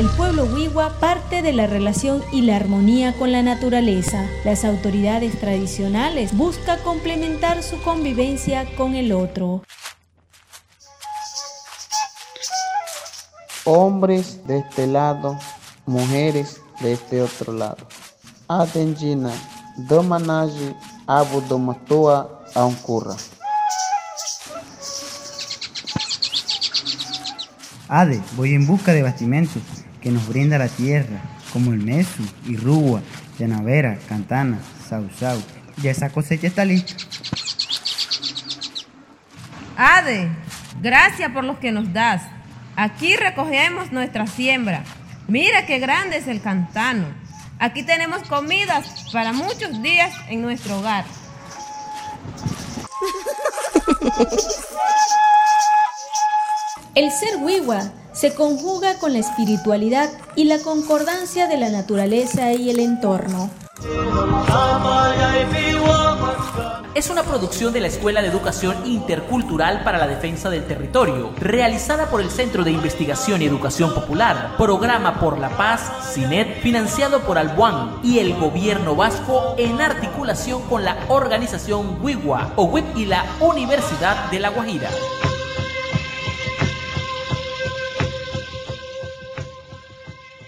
el pueblo Wiwa parte de la relación y la armonía con la naturaleza. Las autoridades tradicionales buscan complementar su convivencia con el otro. Hombres de este lado, mujeres de este otro lado. Atenjina, domanaji, abu domatua, aunkurra. Ade, voy en busca de bastimentos que nos brinda la tierra, como el mesu, irrugua, llanavera, cantana, sausau. Ya esa cosecha está lista. Ade, gracias por lo que nos das. Aquí recogemos nuestra siembra. Mira qué grande es el cantano. Aquí tenemos comidas para muchos días en nuestro hogar. El ser wiwa se conjuga con la espiritualidad y la concordancia de la naturaleza y el entorno. Es una producción de la Escuela de Educación Intercultural para la Defensa del Territorio, realizada por el Centro de Investigación y Educación Popular, Programa por la Paz, CINET, financiado por Albuán y el Gobierno Vasco en articulación con la organización WIWA o WIP y la Universidad de La Guajira.